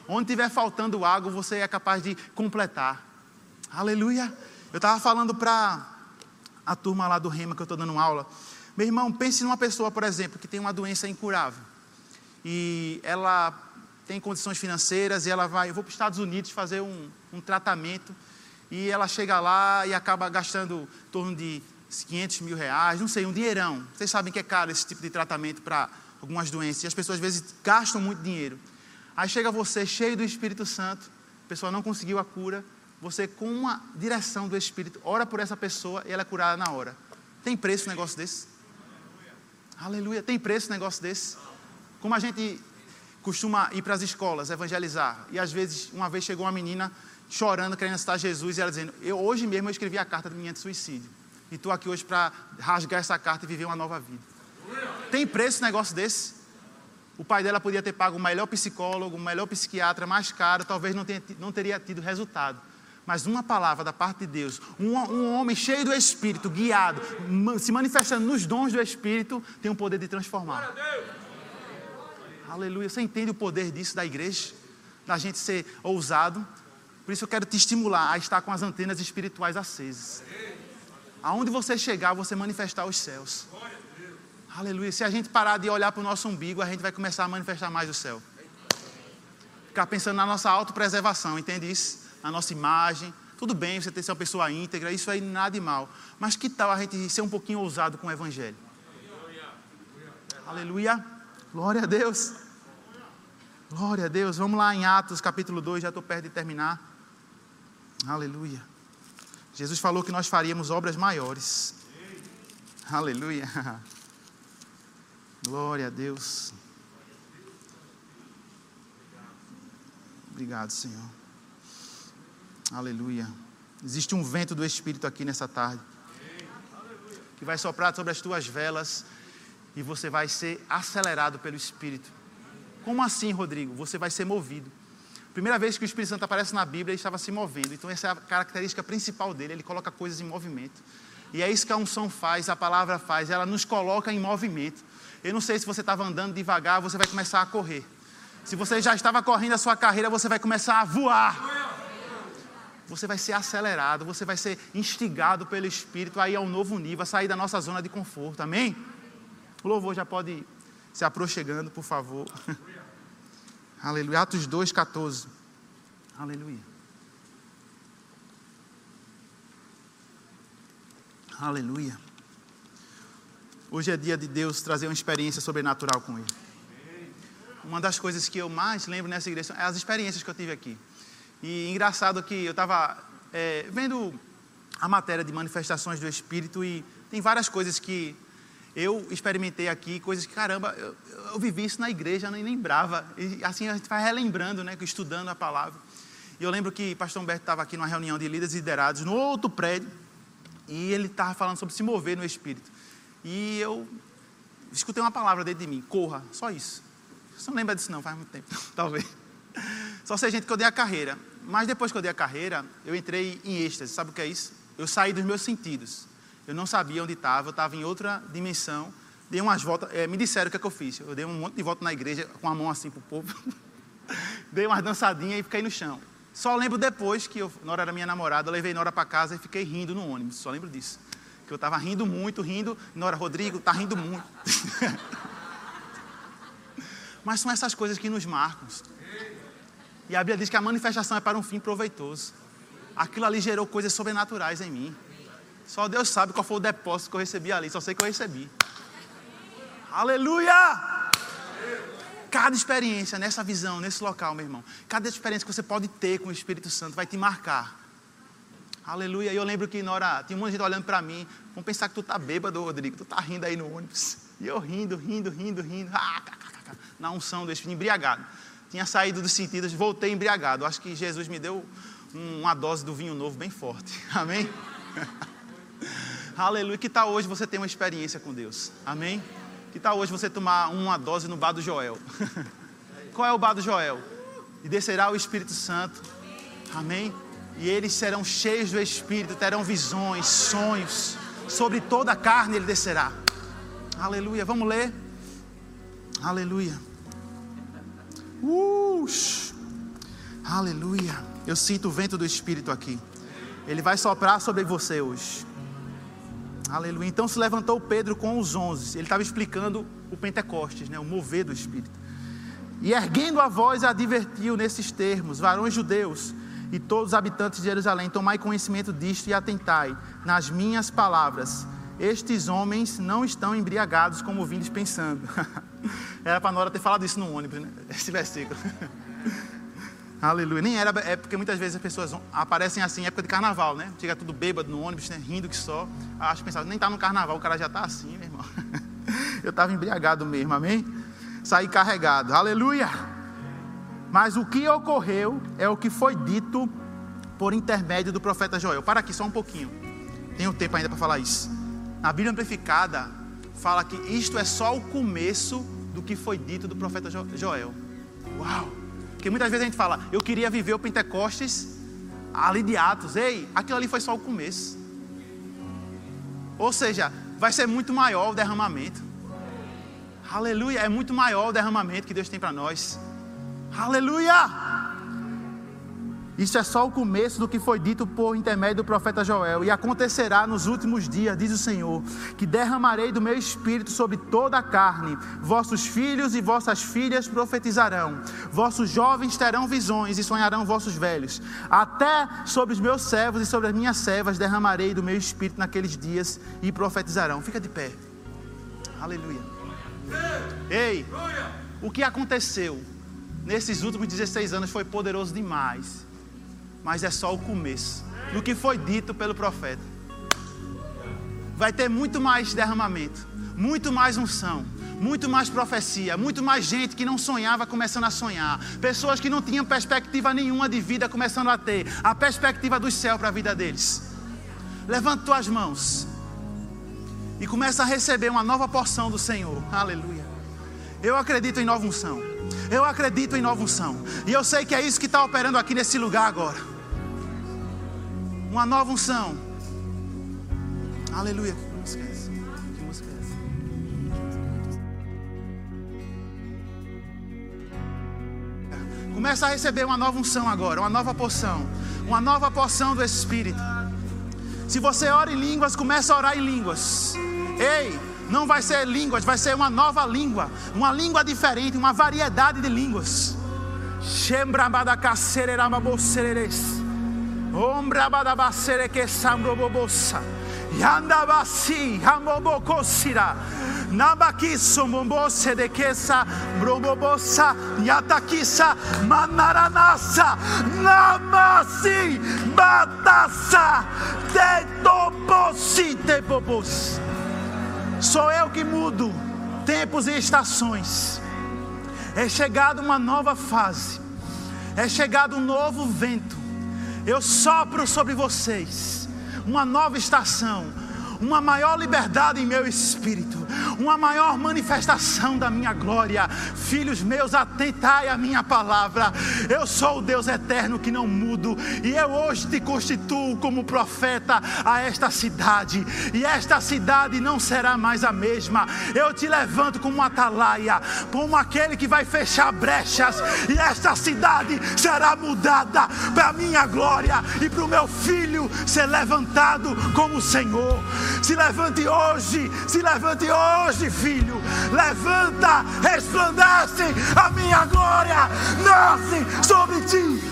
Onde tiver faltando água, você é capaz de completar. Aleluia. Eu estava falando para a turma lá do Rema que eu estou dando aula. Meu irmão, pense numa pessoa, por exemplo, que tem uma doença incurável. E ela tem condições financeiras e ela vai, eu vou para os Estados Unidos fazer um, um tratamento. E ela chega lá e acaba gastando em torno de 500 mil reais, não sei, um dinheirão. Vocês sabem que é caro esse tipo de tratamento para algumas doenças. E as pessoas às vezes gastam muito dinheiro. Aí chega você cheio do Espírito Santo, a pessoa não conseguiu a cura, você com uma direção do Espírito, ora por essa pessoa e ela é curada na hora. Tem preço um negócio desse? Aleluia. Aleluia. Tem preço um negócio desse? Como a gente costuma ir para as escolas evangelizar, e às vezes, uma vez chegou uma menina chorando, querendo citar Jesus, e ela dizendo: Eu hoje mesmo eu escrevi a carta da minha de suicídio. E estou aqui hoje para rasgar essa carta e viver uma nova vida. Tem preço um negócio desse? O pai dela podia ter pago o melhor psicólogo, o melhor psiquiatra, mais caro, talvez não, tenha, não teria tido resultado. Mas uma palavra da parte de Deus, um, um, homem cheio do Espírito, guiado, se manifestando nos dons do Espírito, tem o poder de transformar. Aleluia. Você entende o poder disso da igreja? Da gente ser ousado? Por isso eu quero te estimular a estar com as antenas espirituais acesas. Aonde você chegar, você manifestar os céus. Aleluia. Se a gente parar de olhar para o nosso umbigo, a gente vai começar a manifestar mais o céu. Ficar pensando na nossa autopreservação, entende isso? Na nossa imagem. Tudo bem você ter ser uma pessoa íntegra, isso aí nada de mal. Mas que tal a gente ser um pouquinho ousado com o Evangelho? Aleluia. Glória a Deus. Glória a Deus. Vamos lá em Atos capítulo 2, já estou perto de terminar. Aleluia. Jesus falou que nós faríamos obras maiores. Aleluia. Glória a Deus. Obrigado, Senhor. Aleluia. Existe um vento do Espírito aqui nessa tarde que vai soprar sobre as tuas velas e você vai ser acelerado pelo Espírito. Como assim, Rodrigo? Você vai ser movido. Primeira vez que o Espírito Santo aparece na Bíblia, ele estava se movendo. Então, essa é a característica principal dele. Ele coloca coisas em movimento. E é isso que a unção faz, a palavra faz. Ela nos coloca em movimento. Eu não sei se você estava andando devagar, você vai começar a correr. Se você já estava correndo a sua carreira, você vai começar a voar você vai ser acelerado, você vai ser instigado pelo Espírito a ir ao novo nível, a sair da nossa zona de conforto, amém? O louvor já pode se aproximando, por favor. Aleluia. Atos 2, 14. Aleluia. Aleluia. Hoje é dia de Deus trazer uma experiência sobrenatural com Ele. Uma das coisas que eu mais lembro nessa igreja é as experiências que eu tive aqui. E engraçado que eu estava é, vendo a matéria de manifestações do Espírito e tem várias coisas que eu experimentei aqui, coisas que, caramba, eu, eu vivi isso na igreja, nem lembrava. E assim a gente vai relembrando, né, estudando a palavra. E eu lembro que o pastor Humberto estava aqui numa reunião de líderes e liderados no outro prédio e ele estava falando sobre se mover no Espírito. E eu escutei uma palavra dentro de mim, corra, só isso. Você não lembra disso não, faz muito tempo, talvez. Só sei, gente, que eu dei a carreira. Mas depois que eu dei a carreira, eu entrei em êxtase. Sabe o que é isso? Eu saí dos meus sentidos. Eu não sabia onde estava, eu estava em outra dimensão. Dei umas voltas, é, me disseram o que, é que eu fiz. Eu dei um monte de volta na igreja, com a mão assim para o povo. dei umas dançadinhas e fiquei no chão. Só lembro depois que, eu, Nora era minha namorada, eu levei Nora para casa e fiquei rindo no ônibus. Só lembro disso. Que eu estava rindo muito, rindo. Nora, Rodrigo, tá rindo muito. Mas são essas coisas que nos marcam. E a Bíblia diz que a manifestação é para um fim proveitoso. Aquilo ali gerou coisas sobrenaturais em mim. Só Deus sabe qual foi o depósito que eu recebi ali, só sei que eu recebi. Aleluia! Cada experiência nessa visão, nesse local, meu irmão, cada experiência que você pode ter com o Espírito Santo vai te marcar. Aleluia. E eu lembro que na hora, tinha um monte de gente olhando para mim, vão pensar que tu tá bêbado, Rodrigo, tu tá rindo aí no ônibus. E eu rindo, rindo, rindo, rindo, ah, na unção do Espírito, embriagado tinha saído dos sentidos, voltei embriagado. Acho que Jesus me deu uma dose do vinho novo bem forte. Amém? Aleluia. Que tal hoje você ter uma experiência com Deus? Amém? Que tal hoje você tomar uma dose no bar do Joel? Qual é o bar do Joel? E descerá o Espírito Santo. Amém? E eles serão cheios do Espírito, terão visões, sonhos. Sobre toda a carne ele descerá. Aleluia. Vamos ler? Aleluia. Uh, aleluia. Eu sinto o vento do Espírito aqui. Ele vai soprar sobre você hoje. Aleluia. Então se levantou Pedro com os onze. Ele estava explicando o Pentecostes, né? o mover do Espírito. E erguendo a voz, advertiu nesses termos: varões judeus e todos os habitantes de Jerusalém, tomai conhecimento disto e atentai nas minhas palavras. Estes homens não estão embriagados como vindes pensando. Era para Nora ter falado isso no ônibus, né? Esse versículo. Aleluia. Nem era, é porque muitas vezes as pessoas aparecem assim época de carnaval, né? Chega tudo bêbado no ônibus, né? rindo que só. Acho que pensava, nem está no carnaval, o cara já está assim, meu irmão. Eu estava embriagado mesmo, amém? Saí carregado, aleluia. Mas o que ocorreu é o que foi dito por intermédio do profeta Joel. Para aqui só um pouquinho. Tenho tempo ainda para falar isso. Na Bíblia Amplificada, fala que isto é só o começo do que foi dito do profeta Joel. Uau! Porque muitas vezes a gente fala, eu queria viver o Pentecostes ali de Atos. Ei, aquilo ali foi só o começo. Ou seja, vai ser muito maior o derramamento. Aleluia, é muito maior o derramamento que Deus tem para nós. Aleluia! Isso é só o começo do que foi dito por intermédio do profeta Joel. E acontecerá nos últimos dias, diz o Senhor, que derramarei do meu espírito sobre toda a carne. Vossos filhos e vossas filhas profetizarão. Vossos jovens terão visões e sonharão vossos velhos. Até sobre os meus servos e sobre as minhas servas derramarei do meu espírito naqueles dias e profetizarão. Fica de pé. Aleluia. Ei, o que aconteceu nesses últimos 16 anos foi poderoso demais mas é só o começo do que foi dito pelo profeta. Vai ter muito mais derramamento, muito mais unção, muito mais profecia, muito mais gente que não sonhava começando a sonhar, pessoas que não tinham perspectiva nenhuma de vida começando a ter a perspectiva do céu para a vida deles. Levanta tuas mãos e começa a receber uma nova porção do Senhor. Aleluia. Eu acredito em nova unção. Eu acredito em nova unção. E eu sei que é isso que está operando aqui nesse lugar agora. Uma nova unção. Aleluia. Começa a receber uma nova unção agora, uma nova porção, uma nova porção do Espírito. Se você ora em línguas, começa a orar em línguas. Ei, não vai ser línguas, vai ser uma nova língua, uma língua diferente, uma variedade de línguas. Yandabasi, Hamobokosira. Nabakiso mombose de kesa brobobosa yatakisa manaranasa namasi batasa de toposi de bobos. Sou eu que mudo tempos e estações. É chegada uma nova fase. É chegado um novo vento. Eu sopro sobre vocês uma nova estação, uma maior liberdade em meu espírito uma maior manifestação da minha glória. Filhos meus, atentai a minha palavra. Eu sou o Deus eterno que não mudo, e eu hoje te constituo como profeta a esta cidade, e esta cidade não será mais a mesma. Eu te levanto como atalaia, como aquele que vai fechar brechas, e esta cidade será mudada para a minha glória e para o meu filho ser levantado como Senhor. Se levante hoje, se levante hoje filho. Levanta, resplandece, a minha glória nasce sobre ti.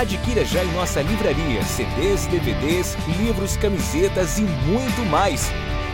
Adquira já em nossa livraria CDs, DVDs, livros, camisetas e muito mais.